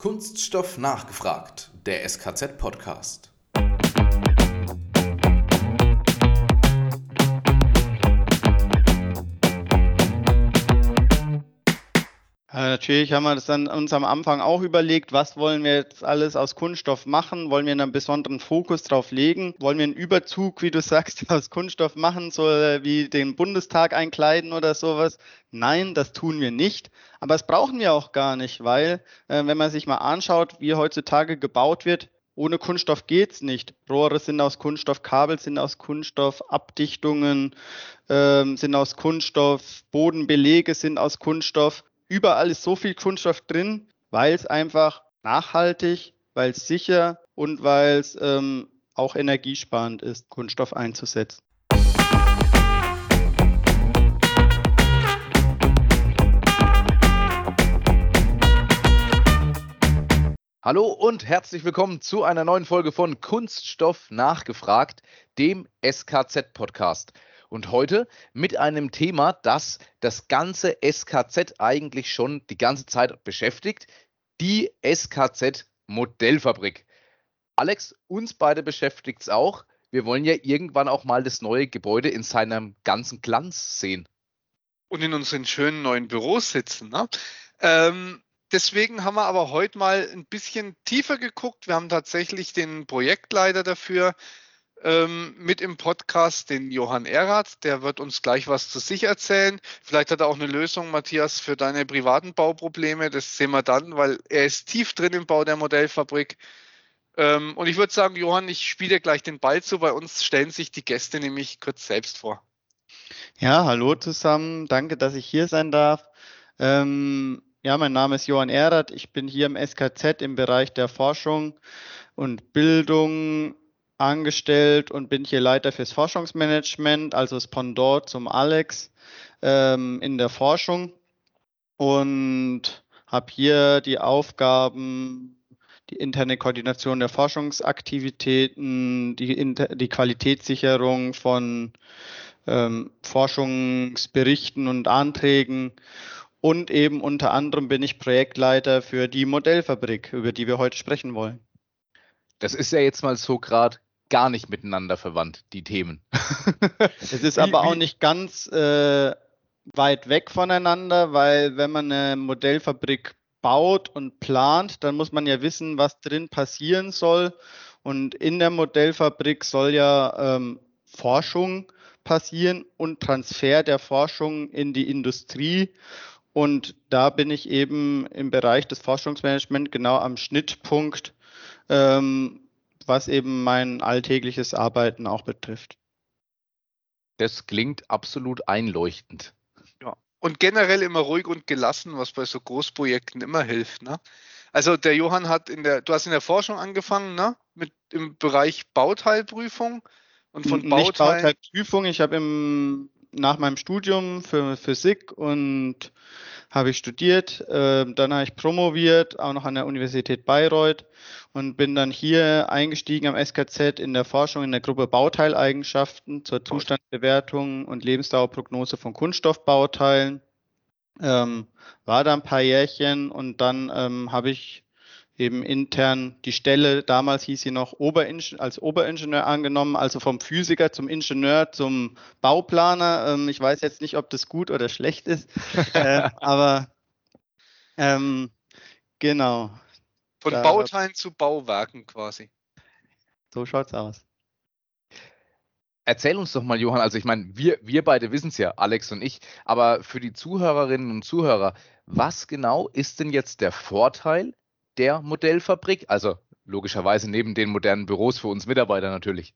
Kunststoff nachgefragt, der SKZ-Podcast. Natürlich haben wir das dann uns am Anfang auch überlegt, was wollen wir jetzt alles aus Kunststoff machen? Wollen wir einen besonderen Fokus drauf legen? Wollen wir einen Überzug, wie du sagst, aus Kunststoff machen, so äh, wie den Bundestag einkleiden oder sowas? Nein, das tun wir nicht. Aber das brauchen wir auch gar nicht, weil äh, wenn man sich mal anschaut, wie heutzutage gebaut wird, ohne Kunststoff geht's nicht. Rohre sind aus Kunststoff, Kabel sind aus Kunststoff, Abdichtungen ähm, sind aus Kunststoff, Bodenbelege sind aus Kunststoff überall ist so viel Kunststoff drin, weil es einfach nachhaltig, weil es sicher und weil es ähm, auch energiesparend ist, Kunststoff einzusetzen. Hallo und herzlich willkommen zu einer neuen Folge von Kunststoff nachgefragt, dem SKZ-Podcast. Und heute mit einem Thema, das das ganze SKZ eigentlich schon die ganze Zeit beschäftigt, die SKZ Modellfabrik. Alex, uns beide beschäftigt es auch. Wir wollen ja irgendwann auch mal das neue Gebäude in seinem ganzen Glanz sehen. Und in unseren schönen neuen Büros sitzen. Ne? Ähm, deswegen haben wir aber heute mal ein bisschen tiefer geguckt. Wir haben tatsächlich den Projektleiter dafür ähm, mit im Podcast den Johann Erath. Der wird uns gleich was zu sich erzählen. Vielleicht hat er auch eine Lösung, Matthias, für deine privaten Bauprobleme. Das sehen wir dann, weil er ist tief drin im Bau der Modellfabrik. Ähm, und ich würde sagen, Johann, ich spiele gleich den Ball zu. Bei uns stellen sich die Gäste nämlich kurz selbst vor. Ja, hallo zusammen. Danke, dass ich hier sein darf. Ähm, ja, mein Name ist Johann Erath. Ich bin hier im SKZ im Bereich der Forschung und Bildung angestellt und bin hier Leiter fürs Forschungsmanagement, also das Pendant zum Alex ähm, in der Forschung und habe hier die Aufgaben, die interne Koordination der Forschungsaktivitäten, die, die Qualitätssicherung von ähm, Forschungsberichten und Anträgen und eben unter anderem bin ich Projektleiter für die Modellfabrik, über die wir heute sprechen wollen. Das ist ja jetzt mal so gerade gar nicht miteinander verwandt, die Themen. es ist aber auch nicht ganz äh, weit weg voneinander, weil wenn man eine Modellfabrik baut und plant, dann muss man ja wissen, was drin passieren soll. Und in der Modellfabrik soll ja ähm, Forschung passieren und Transfer der Forschung in die Industrie. Und da bin ich eben im Bereich des Forschungsmanagements genau am Schnittpunkt, ähm, was eben mein alltägliches Arbeiten auch betrifft. Das klingt absolut einleuchtend. Ja. Und generell immer ruhig und gelassen, was bei so Großprojekten immer hilft. Ne? Also der Johann hat in der, du hast in der Forschung angefangen, ne? Mit im Bereich Bauteilprüfung und von Bauteilen. Nicht Bauteilprüfung, ich habe im nach meinem Studium für Physik und habe ich studiert. Äh, dann habe ich promoviert, auch noch an der Universität Bayreuth und bin dann hier eingestiegen am SKZ in der Forschung in der Gruppe Bauteileigenschaften zur Zustandsbewertung und Lebensdauerprognose von Kunststoffbauteilen. Ähm, war da ein paar Jährchen und dann ähm, habe ich eben intern die Stelle, damals hieß sie noch Oberingenieur, als Oberingenieur angenommen, also vom Physiker zum Ingenieur zum Bauplaner. Ähm, ich weiß jetzt nicht, ob das gut oder schlecht ist, äh, aber ähm, genau. Von da, Bauteilen zu Bauwerken quasi. So schaut's aus. Erzähl uns doch mal, Johann, also ich meine, wir, wir beide wissen es ja, Alex und ich, aber für die Zuhörerinnen und Zuhörer, was genau ist denn jetzt der Vorteil der Modellfabrik? Also logischerweise neben den modernen Büros für uns Mitarbeiter natürlich.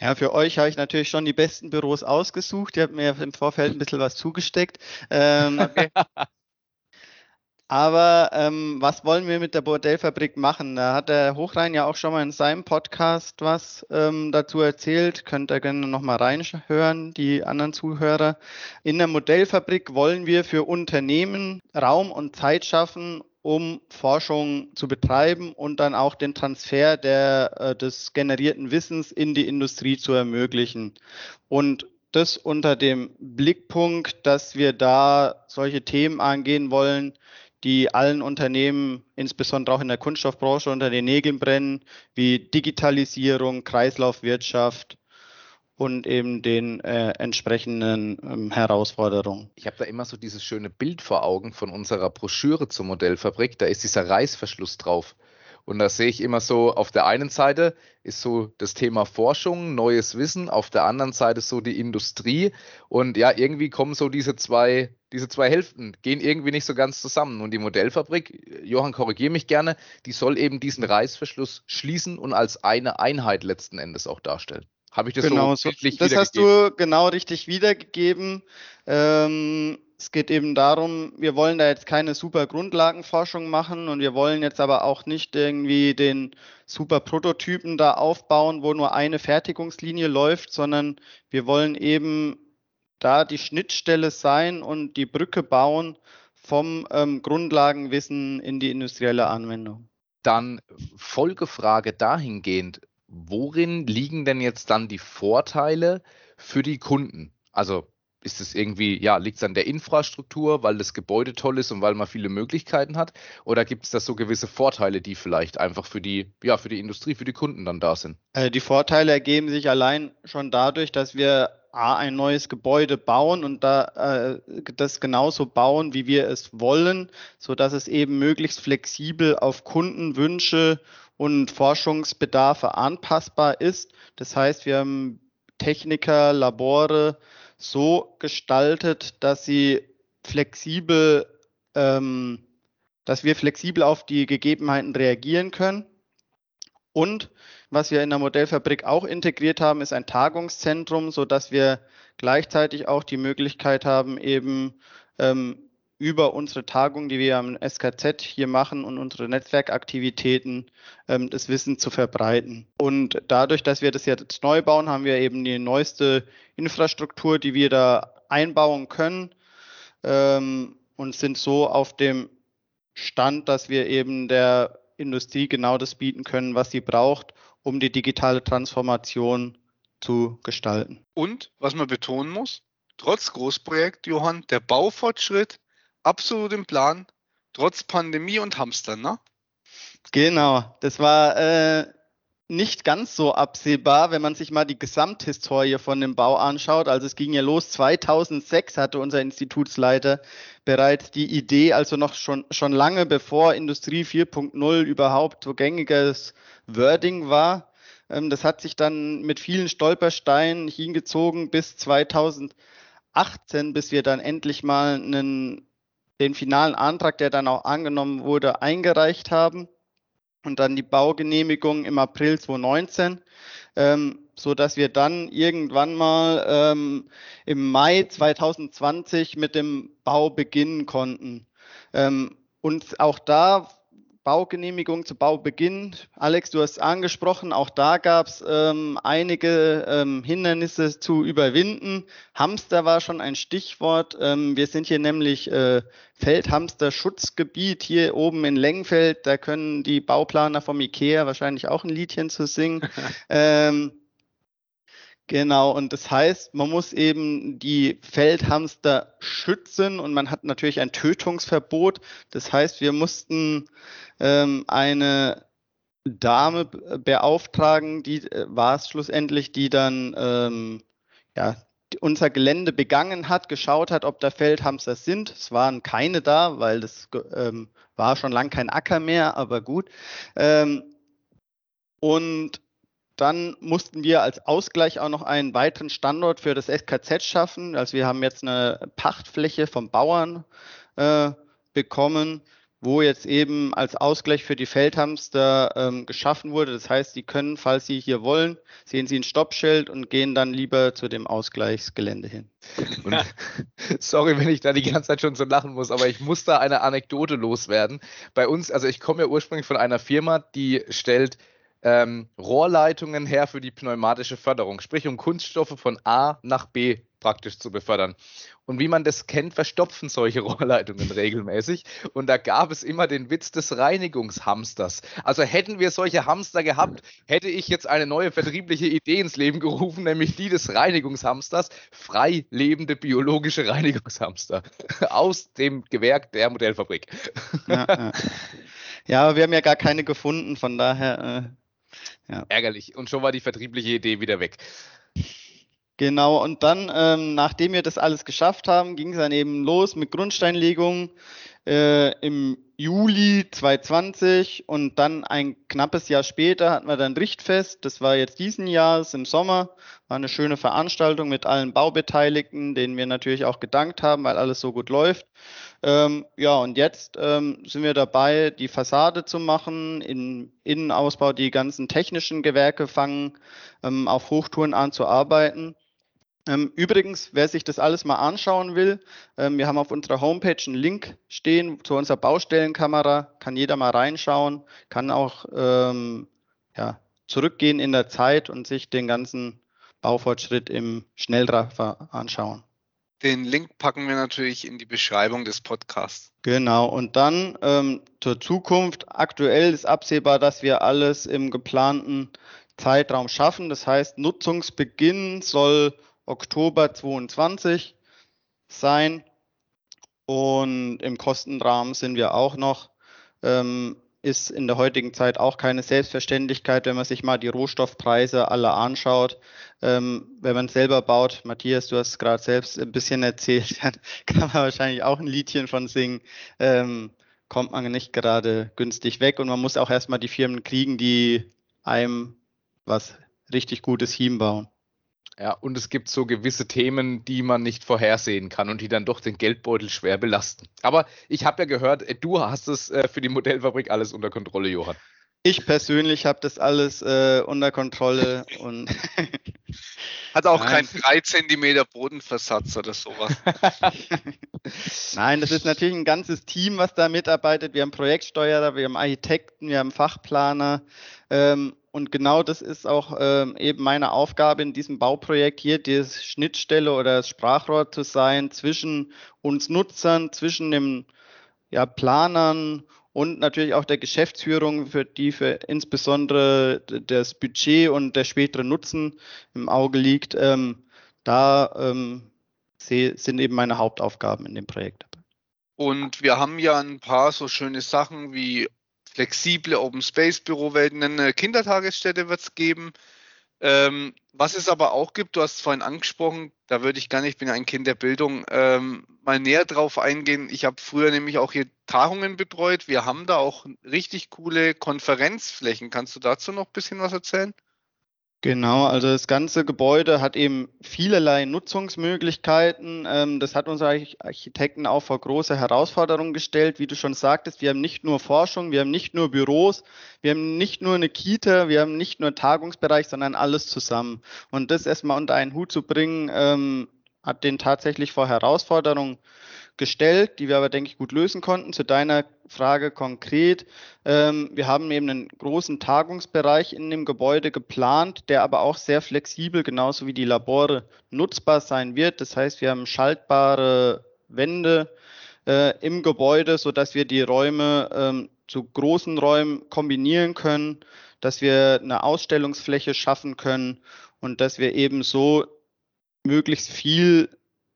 Ja, für euch habe ich natürlich schon die besten Büros ausgesucht. Ihr habt mir im Vorfeld ein bisschen was zugesteckt. Ähm, okay. Aber ähm, was wollen wir mit der Modellfabrik machen? Da hat der Hochrhein ja auch schon mal in seinem Podcast was ähm, dazu erzählt. Könnt ihr gerne nochmal reinhören, die anderen Zuhörer. In der Modellfabrik wollen wir für Unternehmen Raum und Zeit schaffen, um Forschung zu betreiben und dann auch den Transfer der, äh, des generierten Wissens in die Industrie zu ermöglichen. Und das unter dem Blickpunkt, dass wir da solche Themen angehen wollen, die allen Unternehmen, insbesondere auch in der Kunststoffbranche, unter den Nägeln brennen, wie Digitalisierung, Kreislaufwirtschaft und eben den äh, entsprechenden ähm, Herausforderungen. Ich habe da immer so dieses schöne Bild vor Augen von unserer Broschüre zur Modellfabrik. Da ist dieser Reißverschluss drauf. Und da sehe ich immer so, auf der einen Seite ist so das Thema Forschung, neues Wissen, auf der anderen Seite so die Industrie. Und ja, irgendwie kommen so diese zwei, diese zwei Hälften, gehen irgendwie nicht so ganz zusammen. Und die Modellfabrik, Johann, korrigiere mich gerne, die soll eben diesen Reißverschluss schließen und als eine Einheit letzten Endes auch darstellen. Habe ich das genau, so, so Das hast du genau richtig wiedergegeben. Ähm, es geht eben darum, wir wollen da jetzt keine super Grundlagenforschung machen und wir wollen jetzt aber auch nicht irgendwie den super Prototypen da aufbauen, wo nur eine Fertigungslinie läuft, sondern wir wollen eben da die Schnittstelle sein und die Brücke bauen vom ähm, Grundlagenwissen in die industrielle Anwendung. Dann Folgefrage dahingehend, worin liegen denn jetzt dann die Vorteile für die Kunden? Also ist es irgendwie, ja, liegt es an der Infrastruktur, weil das Gebäude toll ist und weil man viele Möglichkeiten hat? Oder gibt es da so gewisse Vorteile, die vielleicht einfach für die, ja, für die Industrie, für die Kunden dann da sind? Äh, die Vorteile ergeben sich allein schon dadurch, dass wir A, ein neues Gebäude bauen und da äh, das genauso bauen, wie wir es wollen, so dass es eben möglichst flexibel auf Kundenwünsche und Forschungsbedarfe anpassbar ist. Das heißt, wir haben Techniker, Labore, so gestaltet, dass sie flexibel, ähm, dass wir flexibel auf die Gegebenheiten reagieren können. Und was wir in der Modellfabrik auch integriert haben, ist ein Tagungszentrum, so dass wir gleichzeitig auch die Möglichkeit haben, eben ähm, über unsere Tagung, die wir am SKZ hier machen und unsere Netzwerkaktivitäten, ähm, das Wissen zu verbreiten. Und dadurch, dass wir das jetzt neu bauen, haben wir eben die neueste Infrastruktur, die wir da einbauen können ähm, und sind so auf dem Stand, dass wir eben der Industrie genau das bieten können, was sie braucht, um die digitale Transformation zu gestalten. Und was man betonen muss, trotz Großprojekt, Johann, der Baufortschritt absolut im Plan, trotz Pandemie und Hamster, ne? Genau, das war äh, nicht ganz so absehbar, wenn man sich mal die Gesamthistorie von dem Bau anschaut. Also es ging ja los, 2006 hatte unser Institutsleiter bereits die Idee, also noch schon, schon lange bevor Industrie 4.0 überhaupt so gängiges Wording war. Ähm, das hat sich dann mit vielen Stolpersteinen hingezogen bis 2018, bis wir dann endlich mal einen den finalen Antrag, der dann auch angenommen wurde, eingereicht haben und dann die Baugenehmigung im April 2019, ähm, so dass wir dann irgendwann mal ähm, im Mai 2020 mit dem Bau beginnen konnten. Ähm, und auch da Baugenehmigung zu Baubeginn. Alex, du hast angesprochen, auch da gab es ähm, einige ähm, Hindernisse zu überwinden. Hamster war schon ein Stichwort. Ähm, wir sind hier nämlich äh, Feldhamster-Schutzgebiet hier oben in Lengfeld. Da können die Bauplaner vom IKEA wahrscheinlich auch ein Liedchen zu singen. Genau, und das heißt, man muss eben die Feldhamster schützen und man hat natürlich ein Tötungsverbot. Das heißt, wir mussten ähm, eine Dame beauftragen, die äh, war es schlussendlich, die dann ähm, ja, unser Gelände begangen hat, geschaut hat, ob da Feldhamster sind. Es waren keine da, weil das ähm, war schon lang kein Acker mehr, aber gut. Ähm, und dann mussten wir als Ausgleich auch noch einen weiteren Standort für das SKZ schaffen. Also wir haben jetzt eine Pachtfläche vom Bauern äh, bekommen, wo jetzt eben als Ausgleich für die Feldhamster ähm, geschaffen wurde. Das heißt, Sie können, falls Sie hier wollen, sehen Sie ein Stoppschild und gehen dann lieber zu dem Ausgleichsgelände hin. Und, sorry, wenn ich da die ganze Zeit schon so lachen muss, aber ich muss da eine Anekdote loswerden. Bei uns, also ich komme ja ursprünglich von einer Firma, die stellt ähm, Rohrleitungen her für die pneumatische Förderung, sprich um Kunststoffe von A nach B praktisch zu befördern. Und wie man das kennt, verstopfen solche Rohrleitungen regelmäßig. Und da gab es immer den Witz des Reinigungshamsters. Also hätten wir solche Hamster gehabt, hätte ich jetzt eine neue vertriebliche Idee ins Leben gerufen, nämlich die des Reinigungshamsters. Frei lebende biologische Reinigungshamster aus dem Gewerk der Modellfabrik. Ja, ja. ja, wir haben ja gar keine gefunden, von daher. Äh, ja. Ärgerlich. Und schon war die vertriebliche Idee wieder weg. Genau, und dann, ähm, nachdem wir das alles geschafft haben, ging es dann eben los mit Grundsteinlegung äh, im Juli 2020 und dann ein knappes Jahr später hatten wir dann Richtfest. Das war jetzt diesen Jahr, im Sommer, war eine schöne Veranstaltung mit allen Baubeteiligten, denen wir natürlich auch gedankt haben, weil alles so gut läuft. Ähm, ja, und jetzt ähm, sind wir dabei, die Fassade zu machen, in Innenausbau die ganzen technischen Gewerke fangen ähm, auf Hochtouren an zu arbeiten. Ähm, übrigens, wer sich das alles mal anschauen will, ähm, wir haben auf unserer Homepage einen Link stehen zu unserer Baustellenkamera, kann jeder mal reinschauen, kann auch ähm, ja, zurückgehen in der Zeit und sich den ganzen Baufortschritt im Schnellraffer anschauen. Den Link packen wir natürlich in die Beschreibung des Podcasts. Genau, und dann ähm, zur Zukunft. Aktuell ist absehbar, dass wir alles im geplanten Zeitraum schaffen. Das heißt, Nutzungsbeginn soll Oktober 22 sein. Und im Kostenrahmen sind wir auch noch. Ähm, ist in der heutigen Zeit auch keine Selbstverständlichkeit, wenn man sich mal die Rohstoffpreise alle anschaut. Ähm, wenn man selber baut, Matthias, du hast gerade selbst ein bisschen erzählt, dann kann man wahrscheinlich auch ein Liedchen von singen. Ähm, kommt man nicht gerade günstig weg und man muss auch erstmal die Firmen kriegen, die einem was richtig Gutes hinbauen. Ja, und es gibt so gewisse Themen, die man nicht vorhersehen kann und die dann doch den Geldbeutel schwer belasten. Aber ich habe ja gehört, äh, du hast es äh, für die Modellfabrik alles unter Kontrolle, Johann. Ich persönlich habe das alles äh, unter Kontrolle und hat auch keinen 3 cm Bodenversatz oder sowas. Nein, das ist natürlich ein ganzes Team, was da mitarbeitet. Wir haben Projektsteuerer, wir haben Architekten, wir haben Fachplaner. Ähm, und genau das ist auch ähm, eben meine Aufgabe in diesem Bauprojekt hier, die Schnittstelle oder das Sprachrohr zu sein zwischen uns Nutzern, zwischen den ja, Planern und natürlich auch der Geschäftsführung, für die für insbesondere das Budget und der spätere Nutzen im Auge liegt. Ähm, da ähm, sind eben meine Hauptaufgaben in dem Projekt. Und wir haben ja ein paar so schöne Sachen wie flexible Open Space Bürowelten, eine Kindertagesstätte wird es geben. Ähm, was es aber auch gibt, du hast es vorhin angesprochen, da würde ich nicht, ich bin ja ein Kind der Bildung, ähm, mal näher drauf eingehen. Ich habe früher nämlich auch hier Tagungen betreut. Wir haben da auch richtig coole Konferenzflächen. Kannst du dazu noch ein bisschen was erzählen? Genau, also das ganze Gebäude hat eben vielerlei Nutzungsmöglichkeiten. Ähm, das hat unsere Architekten auch vor große Herausforderungen gestellt. Wie du schon sagtest, wir haben nicht nur Forschung, wir haben nicht nur Büros, wir haben nicht nur eine Kita, wir haben nicht nur Tagungsbereich, sondern alles zusammen. Und das erstmal unter einen Hut zu bringen, ähm, hat den tatsächlich vor Herausforderungen gestellt, die wir aber, denke ich, gut lösen konnten. Zu deiner Frage konkret. Ähm, wir haben eben einen großen Tagungsbereich in dem Gebäude geplant, der aber auch sehr flexibel, genauso wie die Labore, nutzbar sein wird. Das heißt, wir haben schaltbare Wände äh, im Gebäude, sodass wir die Räume ähm, zu großen Räumen kombinieren können, dass wir eine Ausstellungsfläche schaffen können und dass wir eben so möglichst viel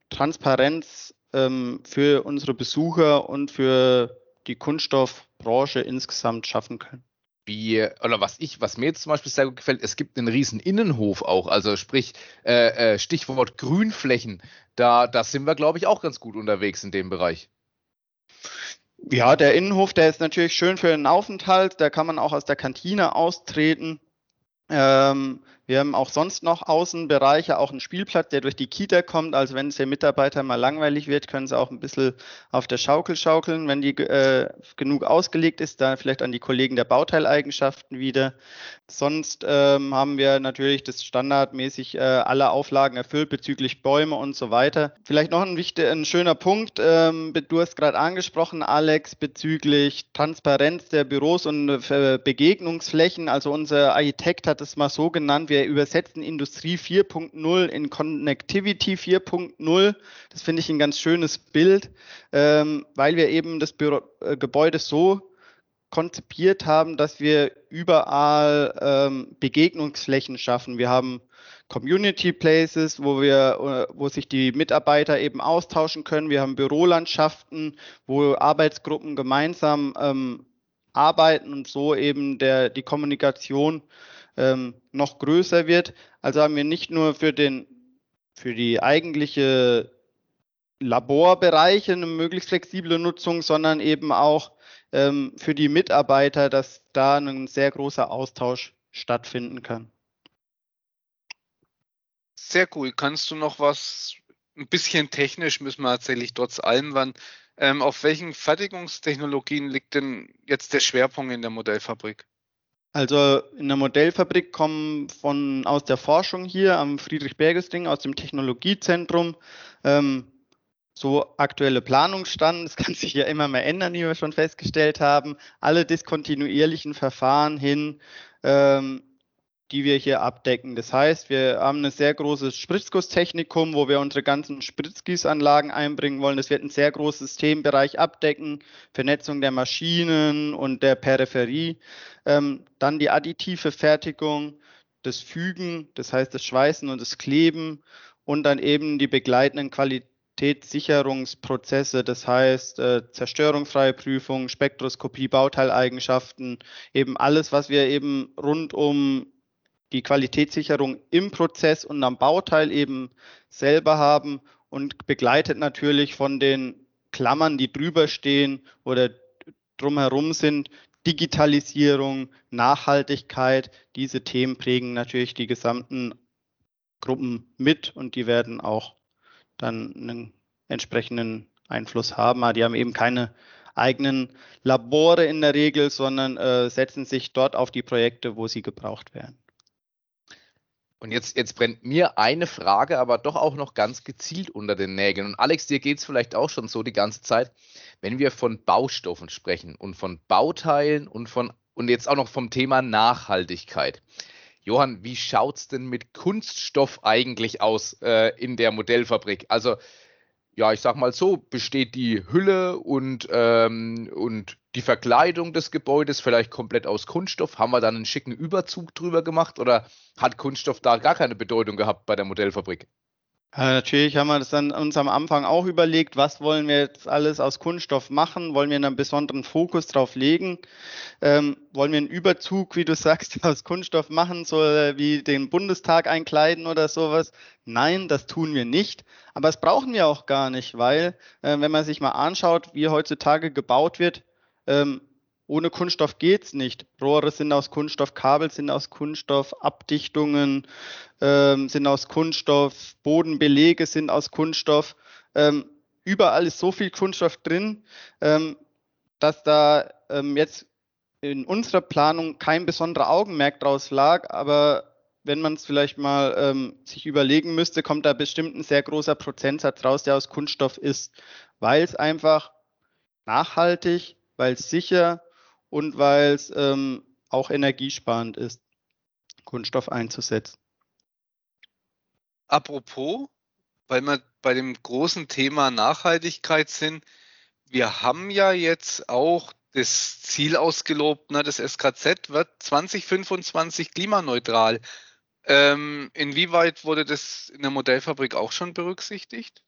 Transparenz ähm, für unsere Besucher und für die Kunststoffbranche insgesamt schaffen können. Wie, oder was ich, was mir jetzt zum Beispiel sehr gut gefällt, es gibt einen riesen Innenhof auch, also sprich äh, äh, Stichwort Grünflächen, da, da sind wir, glaube ich, auch ganz gut unterwegs in dem Bereich. Ja, der Innenhof, der ist natürlich schön für den Aufenthalt, da kann man auch aus der Kantine austreten. Ähm, wir haben auch sonst noch Außenbereiche, auch einen Spielplatz, der durch die Kita kommt. Also wenn es den Mitarbeitern mal langweilig wird, können sie auch ein bisschen auf der Schaukel schaukeln, wenn die äh, genug ausgelegt ist. Da vielleicht an die Kollegen der Bauteileigenschaften wieder. Sonst ähm, haben wir natürlich das standardmäßig äh, alle Auflagen erfüllt bezüglich Bäume und so weiter. Vielleicht noch ein wichtiger, ein schöner Punkt. Ähm, du hast gerade angesprochen, Alex, bezüglich Transparenz der Büros und äh, Begegnungsflächen. Also unser Architekt hat es mal so genannt, wir wir übersetzen Industrie 4.0 in Connectivity 4.0. Das finde ich ein ganz schönes Bild, ähm, weil wir eben das Büro, äh, Gebäude so konzipiert haben, dass wir überall ähm, Begegnungsflächen schaffen. Wir haben Community Places, wo wir, äh, wo sich die Mitarbeiter eben austauschen können. Wir haben Bürolandschaften, wo Arbeitsgruppen gemeinsam ähm, arbeiten und so eben der, die Kommunikation ähm, noch größer wird. Also haben wir nicht nur für den, für die eigentliche Laborbereiche eine möglichst flexible Nutzung, sondern eben auch ähm, für die Mitarbeiter, dass da ein sehr großer Austausch stattfinden kann. Sehr cool. Kannst du noch was, ein bisschen technisch müssen wir tatsächlich trotz allem, wann, ähm, auf welchen Fertigungstechnologien liegt denn jetzt der Schwerpunkt in der Modellfabrik? Also in der Modellfabrik kommen von aus der Forschung hier am Friedrich-Berges-Ding, aus dem Technologiezentrum, ähm, so aktuelle Planungsstand. Das kann sich ja immer mehr ändern, wie wir schon festgestellt haben. Alle diskontinuierlichen Verfahren hin ähm, die wir hier abdecken. Das heißt, wir haben ein sehr großes Spritzgusstechnikum, wo wir unsere ganzen Spritzgießanlagen einbringen wollen. Das wird ein sehr großes Themenbereich abdecken, Vernetzung der Maschinen und der Peripherie. Ähm, dann die additive Fertigung, das Fügen, das heißt das Schweißen und das Kleben und dann eben die begleitenden Qualitätssicherungsprozesse, das heißt äh, zerstörungsfreie Prüfung, Spektroskopie, Bauteileigenschaften, eben alles, was wir eben rund um die Qualitätssicherung im Prozess und am Bauteil eben selber haben und begleitet natürlich von den Klammern, die drüber stehen oder drumherum sind. Digitalisierung, Nachhaltigkeit, diese Themen prägen natürlich die gesamten Gruppen mit und die werden auch dann einen entsprechenden Einfluss haben. Aber die haben eben keine eigenen Labore in der Regel, sondern äh, setzen sich dort auf die Projekte, wo sie gebraucht werden. Und jetzt, jetzt brennt mir eine Frage, aber doch auch noch ganz gezielt unter den Nägeln. Und Alex, dir geht es vielleicht auch schon so die ganze Zeit, wenn wir von Baustoffen sprechen und von Bauteilen und von und jetzt auch noch vom Thema Nachhaltigkeit. Johann, wie schaut es denn mit Kunststoff eigentlich aus äh, in der Modellfabrik? Also ja, ich sag mal so, besteht die Hülle und, ähm, und die Verkleidung des Gebäudes vielleicht komplett aus Kunststoff? Haben wir dann einen schicken Überzug drüber gemacht oder hat Kunststoff da gar keine Bedeutung gehabt bei der Modellfabrik? Ja, äh, natürlich haben wir das dann uns am Anfang auch überlegt, was wollen wir jetzt alles aus Kunststoff machen? Wollen wir einen besonderen Fokus drauf legen? Ähm, wollen wir einen Überzug, wie du sagst, aus Kunststoff machen, so wie den Bundestag einkleiden oder sowas? Nein, das tun wir nicht. Aber das brauchen wir auch gar nicht, weil äh, wenn man sich mal anschaut, wie heutzutage gebaut wird, ähm, ohne Kunststoff geht's nicht. Rohre sind aus Kunststoff, Kabel sind aus Kunststoff, Abdichtungen ähm, sind aus Kunststoff, Bodenbelege sind aus Kunststoff. Ähm, überall ist so viel Kunststoff drin, ähm, dass da ähm, jetzt in unserer Planung kein besonderer Augenmerk draus lag, aber wenn man es vielleicht mal ähm, sich überlegen müsste, kommt da bestimmt ein sehr großer Prozentsatz raus, der aus Kunststoff ist, weil es einfach nachhaltig, weil es sicher und weil es ähm, auch energiesparend ist, Kunststoff einzusetzen. Apropos, weil wir bei dem großen Thema Nachhaltigkeit sind, wir haben ja jetzt auch das Ziel ausgelobt, ne, das SKZ wird 2025 klimaneutral. Ähm, inwieweit wurde das in der Modellfabrik auch schon berücksichtigt?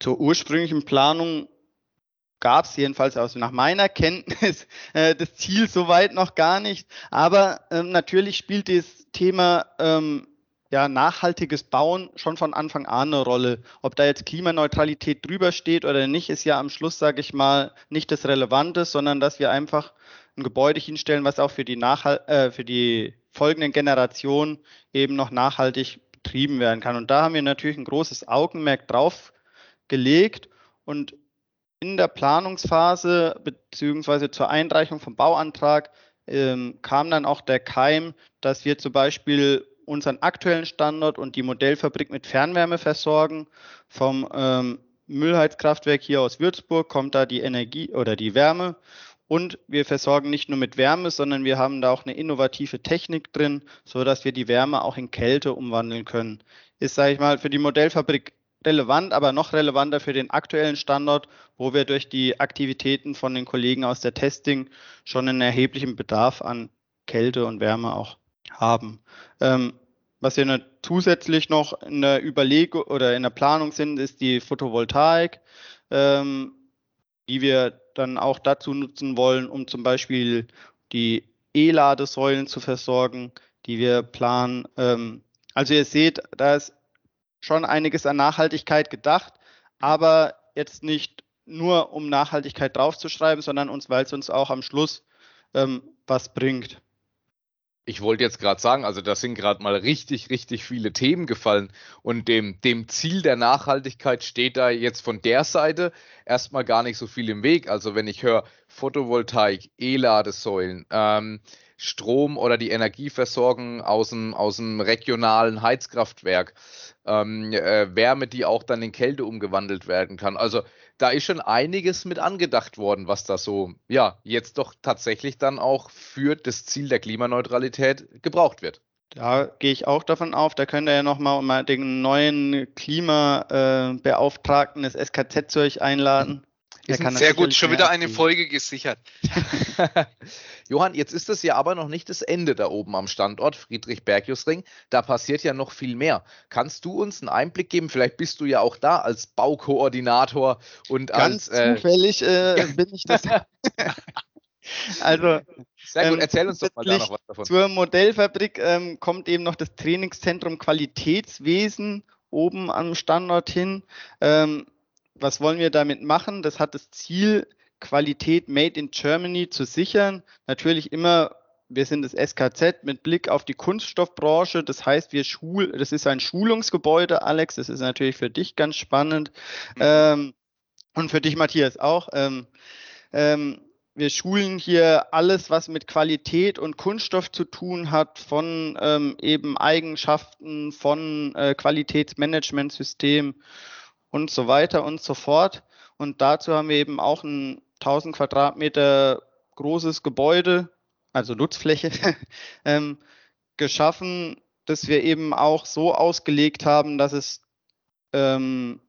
Zur ursprünglichen Planung gab es jedenfalls aus nach meiner Kenntnis äh, das Ziel soweit noch gar nicht. Aber ähm, natürlich spielt das Thema ähm, ja, nachhaltiges Bauen schon von Anfang an eine Rolle. Ob da jetzt Klimaneutralität drüber steht oder nicht, ist ja am Schluss, sage ich mal, nicht das Relevante, sondern dass wir einfach ein Gebäude hinstellen, was auch für die, Nachhal äh, für die folgenden Generationen eben noch nachhaltig betrieben werden kann. Und da haben wir natürlich ein großes Augenmerk drauf gelegt und in der Planungsphase beziehungsweise zur Einreichung vom Bauantrag ähm, kam dann auch der Keim, dass wir zum Beispiel unseren aktuellen Standort und die Modellfabrik mit Fernwärme versorgen. Vom ähm, Müllheizkraftwerk hier aus Würzburg kommt da die Energie oder die Wärme Und wir versorgen nicht nur mit Wärme, sondern wir haben da auch eine innovative Technik drin, so dass wir die Wärme auch in Kälte umwandeln können. Ist, sage ich mal, für die Modellfabrik relevant, aber noch relevanter für den aktuellen Standort, wo wir durch die Aktivitäten von den Kollegen aus der Testing schon einen erheblichen Bedarf an Kälte und Wärme auch haben. Ähm, was wir zusätzlich noch in der Überlegung oder in der Planung sind, ist die Photovoltaik, ähm, die wir dann auch dazu nutzen wollen, um zum Beispiel die E-Ladesäulen zu versorgen, die wir planen. Ähm, also ihr seht, da ist schon einiges an Nachhaltigkeit gedacht, aber jetzt nicht nur um Nachhaltigkeit draufzuschreiben, sondern uns, weil es uns auch am Schluss ähm, was bringt. Ich wollte jetzt gerade sagen, also da sind gerade mal richtig, richtig viele Themen gefallen und dem, dem Ziel der Nachhaltigkeit steht da jetzt von der Seite erstmal gar nicht so viel im Weg. Also wenn ich höre Photovoltaik, E-Ladesäulen, ähm, Strom oder die Energieversorgung aus dem, aus dem regionalen Heizkraftwerk, ähm, äh, Wärme, die auch dann in Kälte umgewandelt werden kann. Also da ist schon einiges mit angedacht worden, was da so, ja, jetzt doch tatsächlich dann auch für das Ziel der Klimaneutralität gebraucht wird. Da gehe ich auch davon auf, da könnt ihr ja nochmal mal den neuen Klimabeauftragten des SKZ zu euch einladen. Ist sehr gut, schon wieder eine Folge gesichert. Johann, jetzt ist es ja aber noch nicht das Ende da oben am Standort Friedrich-Bergius-Ring. Da passiert ja noch viel mehr. Kannst du uns einen Einblick geben? Vielleicht bist du ja auch da als Baukoordinator und Ganz als. Äh, zufällig äh, bin ich das. also. Sehr gut, ähm, erzähl uns doch mal da noch was davon. Zur Modellfabrik ähm, kommt eben noch das Trainingszentrum Qualitätswesen oben am Standort hin. Ähm, was wollen wir damit machen? Das hat das Ziel, Qualität Made in Germany zu sichern. Natürlich immer, wir sind das SKZ mit Blick auf die Kunststoffbranche. Das heißt, wir schul, das ist ein Schulungsgebäude, Alex. Das ist natürlich für dich ganz spannend. Mhm. Ähm, und für dich, Matthias, auch. Ähm, ähm, wir schulen hier alles, was mit Qualität und Kunststoff zu tun hat, von ähm, eben Eigenschaften, von äh, Qualitätsmanagementsystem und so weiter und so fort. Und dazu haben wir eben auch ein 1000 Quadratmeter großes Gebäude, also Nutzfläche, ähm, geschaffen, das wir eben auch so ausgelegt haben, dass es ähm,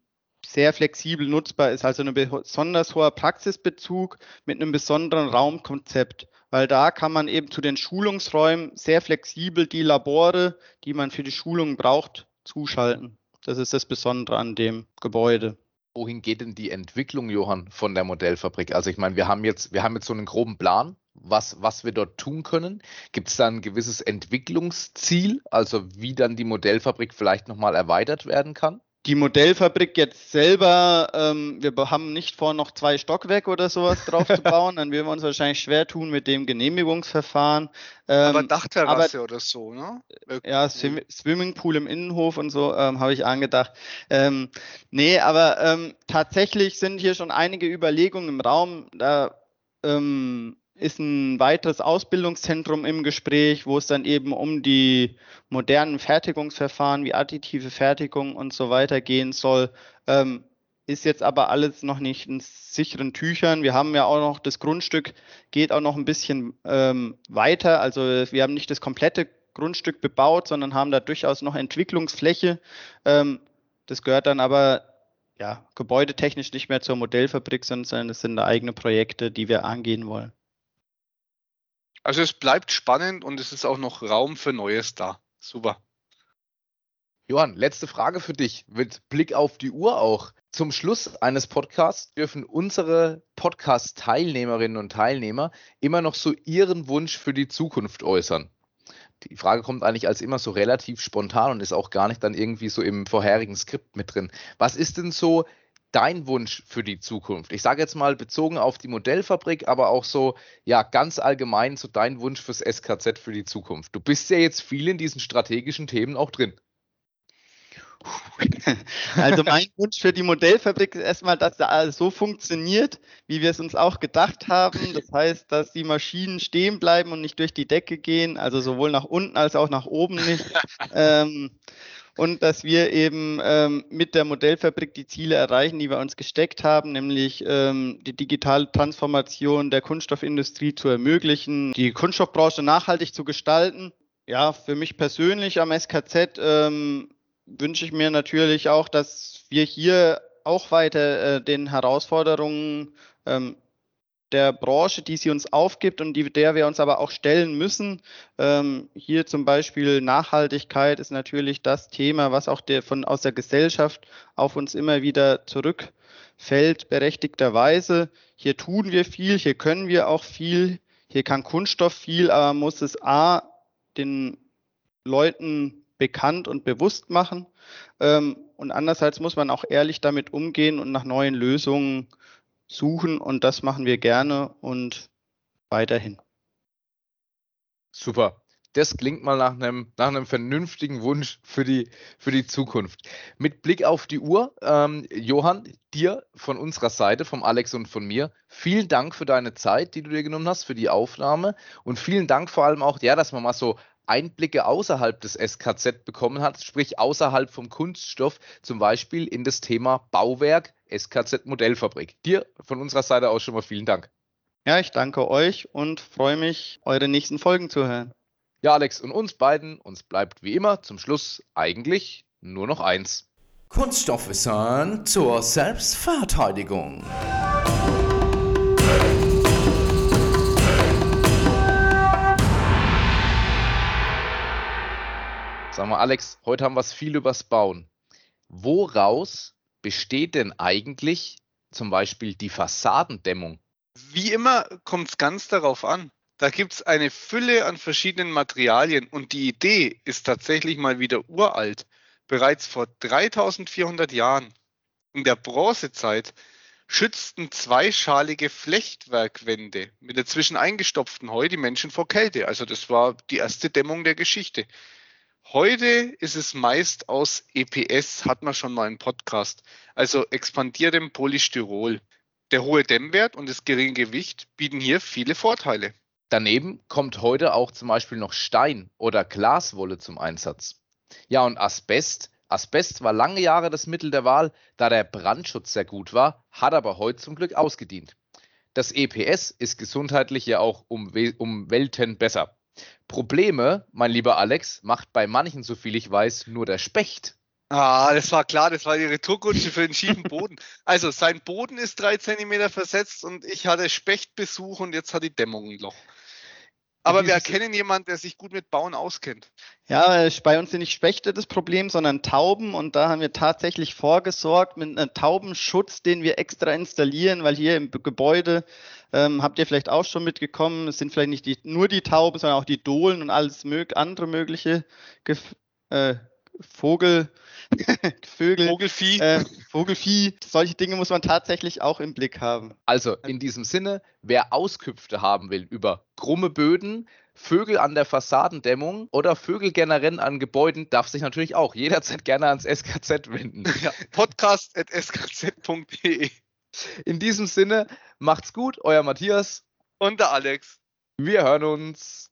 sehr flexibel nutzbar ist, also ein besonders hoher Praxisbezug mit einem besonderen Raumkonzept, weil da kann man eben zu den Schulungsräumen sehr flexibel die Labore, die man für die Schulung braucht, zuschalten. Das ist das Besondere an dem Gebäude. Wohin geht denn die Entwicklung, Johann, von der Modellfabrik? Also ich meine, wir haben jetzt, wir haben jetzt so einen groben Plan, was, was wir dort tun können. Gibt es da ein gewisses Entwicklungsziel, also wie dann die Modellfabrik vielleicht nochmal erweitert werden kann? Die Modellfabrik jetzt selber, ähm, wir haben nicht vor, noch zwei Stockwerke oder sowas drauf zu bauen, dann würden wir uns wahrscheinlich schwer tun mit dem Genehmigungsverfahren. Ähm, aber Dachterrasse aber, oder so, ne? Ja, Swim Swimmingpool im Innenhof und so ähm, habe ich angedacht. Ähm, nee, aber ähm, tatsächlich sind hier schon einige Überlegungen im Raum. Da ähm, ist ein weiteres Ausbildungszentrum im Gespräch, wo es dann eben um die modernen Fertigungsverfahren wie additive Fertigung und so weiter gehen soll. Ähm, ist jetzt aber alles noch nicht in sicheren Tüchern. Wir haben ja auch noch das Grundstück, geht auch noch ein bisschen ähm, weiter. Also wir haben nicht das komplette Grundstück bebaut, sondern haben da durchaus noch Entwicklungsfläche. Ähm, das gehört dann aber ja, gebäudetechnisch nicht mehr zur Modellfabrik, sondern es sind eigene Projekte, die wir angehen wollen. Also es bleibt spannend und es ist auch noch Raum für Neues da. Super. Johann, letzte Frage für dich mit Blick auf die Uhr auch. Zum Schluss eines Podcasts dürfen unsere Podcast-Teilnehmerinnen und Teilnehmer immer noch so ihren Wunsch für die Zukunft äußern. Die Frage kommt eigentlich als immer so relativ spontan und ist auch gar nicht dann irgendwie so im vorherigen Skript mit drin. Was ist denn so dein Wunsch für die Zukunft? Ich sage jetzt mal bezogen auf die Modellfabrik, aber auch so, ja, ganz allgemein so dein Wunsch fürs SKZ für die Zukunft. Du bist ja jetzt viel in diesen strategischen Themen auch drin. Also mein Wunsch für die Modellfabrik ist erstmal, dass da alles so funktioniert, wie wir es uns auch gedacht haben. Das heißt, dass die Maschinen stehen bleiben und nicht durch die Decke gehen, also sowohl nach unten als auch nach oben nicht. ähm, und dass wir eben ähm, mit der Modellfabrik die Ziele erreichen, die wir uns gesteckt haben, nämlich ähm, die digitale Transformation der Kunststoffindustrie zu ermöglichen, die Kunststoffbranche nachhaltig zu gestalten. Ja, für mich persönlich am SKZ ähm, wünsche ich mir natürlich auch, dass wir hier auch weiter äh, den Herausforderungen ähm, der Branche, die sie uns aufgibt und die, der wir uns aber auch stellen müssen. Ähm, hier zum Beispiel Nachhaltigkeit ist natürlich das Thema, was auch der, von, aus der Gesellschaft auf uns immer wieder zurückfällt, berechtigterweise. Hier tun wir viel, hier können wir auch viel, hier kann Kunststoff viel, aber muss es A, den Leuten bekannt und bewusst machen. Ähm, und andererseits muss man auch ehrlich damit umgehen und nach neuen Lösungen suchen und das machen wir gerne und weiterhin. Super. Das klingt mal nach einem, nach einem vernünftigen Wunsch für die, für die Zukunft. Mit Blick auf die Uhr, ähm, Johann, dir von unserer Seite, vom Alex und von mir, vielen Dank für deine Zeit, die du dir genommen hast, für die Aufnahme und vielen Dank vor allem auch, ja, dass man mal so Einblicke außerhalb des SKZ bekommen hat, sprich außerhalb vom Kunststoff, zum Beispiel in das Thema Bauwerk, SKZ Modellfabrik. Dir von unserer Seite aus schon mal vielen Dank. Ja, ich danke euch und freue mich, eure nächsten Folgen zu hören. Ja, Alex, und uns beiden, uns bleibt wie immer zum Schluss eigentlich nur noch eins. Kunststoffwissern zur Selbstverteidigung. Sag mal, Alex, heute haben wir es viel übers Bauen. Woraus besteht denn eigentlich zum Beispiel die Fassadendämmung? Wie immer kommt es ganz darauf an. Da gibt es eine Fülle an verschiedenen Materialien und die Idee ist tatsächlich mal wieder uralt. Bereits vor 3400 Jahren in der Bronzezeit schützten zweischalige Flechtwerkwände mit dazwischen eingestopften Heu die Menschen vor Kälte. Also das war die erste Dämmung der Geschichte. Heute ist es meist aus EPS, hat man schon mal im Podcast, also expandiertem Polystyrol. Der hohe Dämmwert und das geringe Gewicht bieten hier viele Vorteile. Daneben kommt heute auch zum Beispiel noch Stein oder Glaswolle zum Einsatz. Ja, und Asbest. Asbest war lange Jahre das Mittel der Wahl, da der Brandschutz sehr gut war, hat aber heute zum Glück ausgedient. Das EPS ist gesundheitlich ja auch um, um Welten besser. Probleme, mein lieber Alex, macht bei manchen, so viel ich weiß, nur der Specht. Ah, das war klar, das war die Retourkutsche für den schiefen Boden. Also sein Boden ist drei Zentimeter versetzt und ich hatte Spechtbesuch und jetzt hat die Dämmung ein Loch. Aber wir erkennen jemanden, der sich gut mit Bauen auskennt. Ja, bei uns sind nicht Spechte das Problem, sondern Tauben. Und da haben wir tatsächlich vorgesorgt mit einem Taubenschutz, den wir extra installieren, weil hier im Gebäude ähm, habt ihr vielleicht auch schon mitgekommen, es sind vielleicht nicht die, nur die Tauben, sondern auch die Dohlen und alles mög andere mögliche Gef äh, Vogel, Vögel, Vogelfieh. Äh, Vogelfieh. Solche Dinge muss man tatsächlich auch im Blick haben. Also in diesem Sinne, wer Auskünfte haben will über krumme Böden, Vögel an der Fassadendämmung oder Vögel generell an Gebäuden, darf sich natürlich auch jederzeit gerne ans SKZ wenden. Ja, podcast.skz.de. In diesem Sinne, macht's gut, euer Matthias und der Alex. Wir hören uns.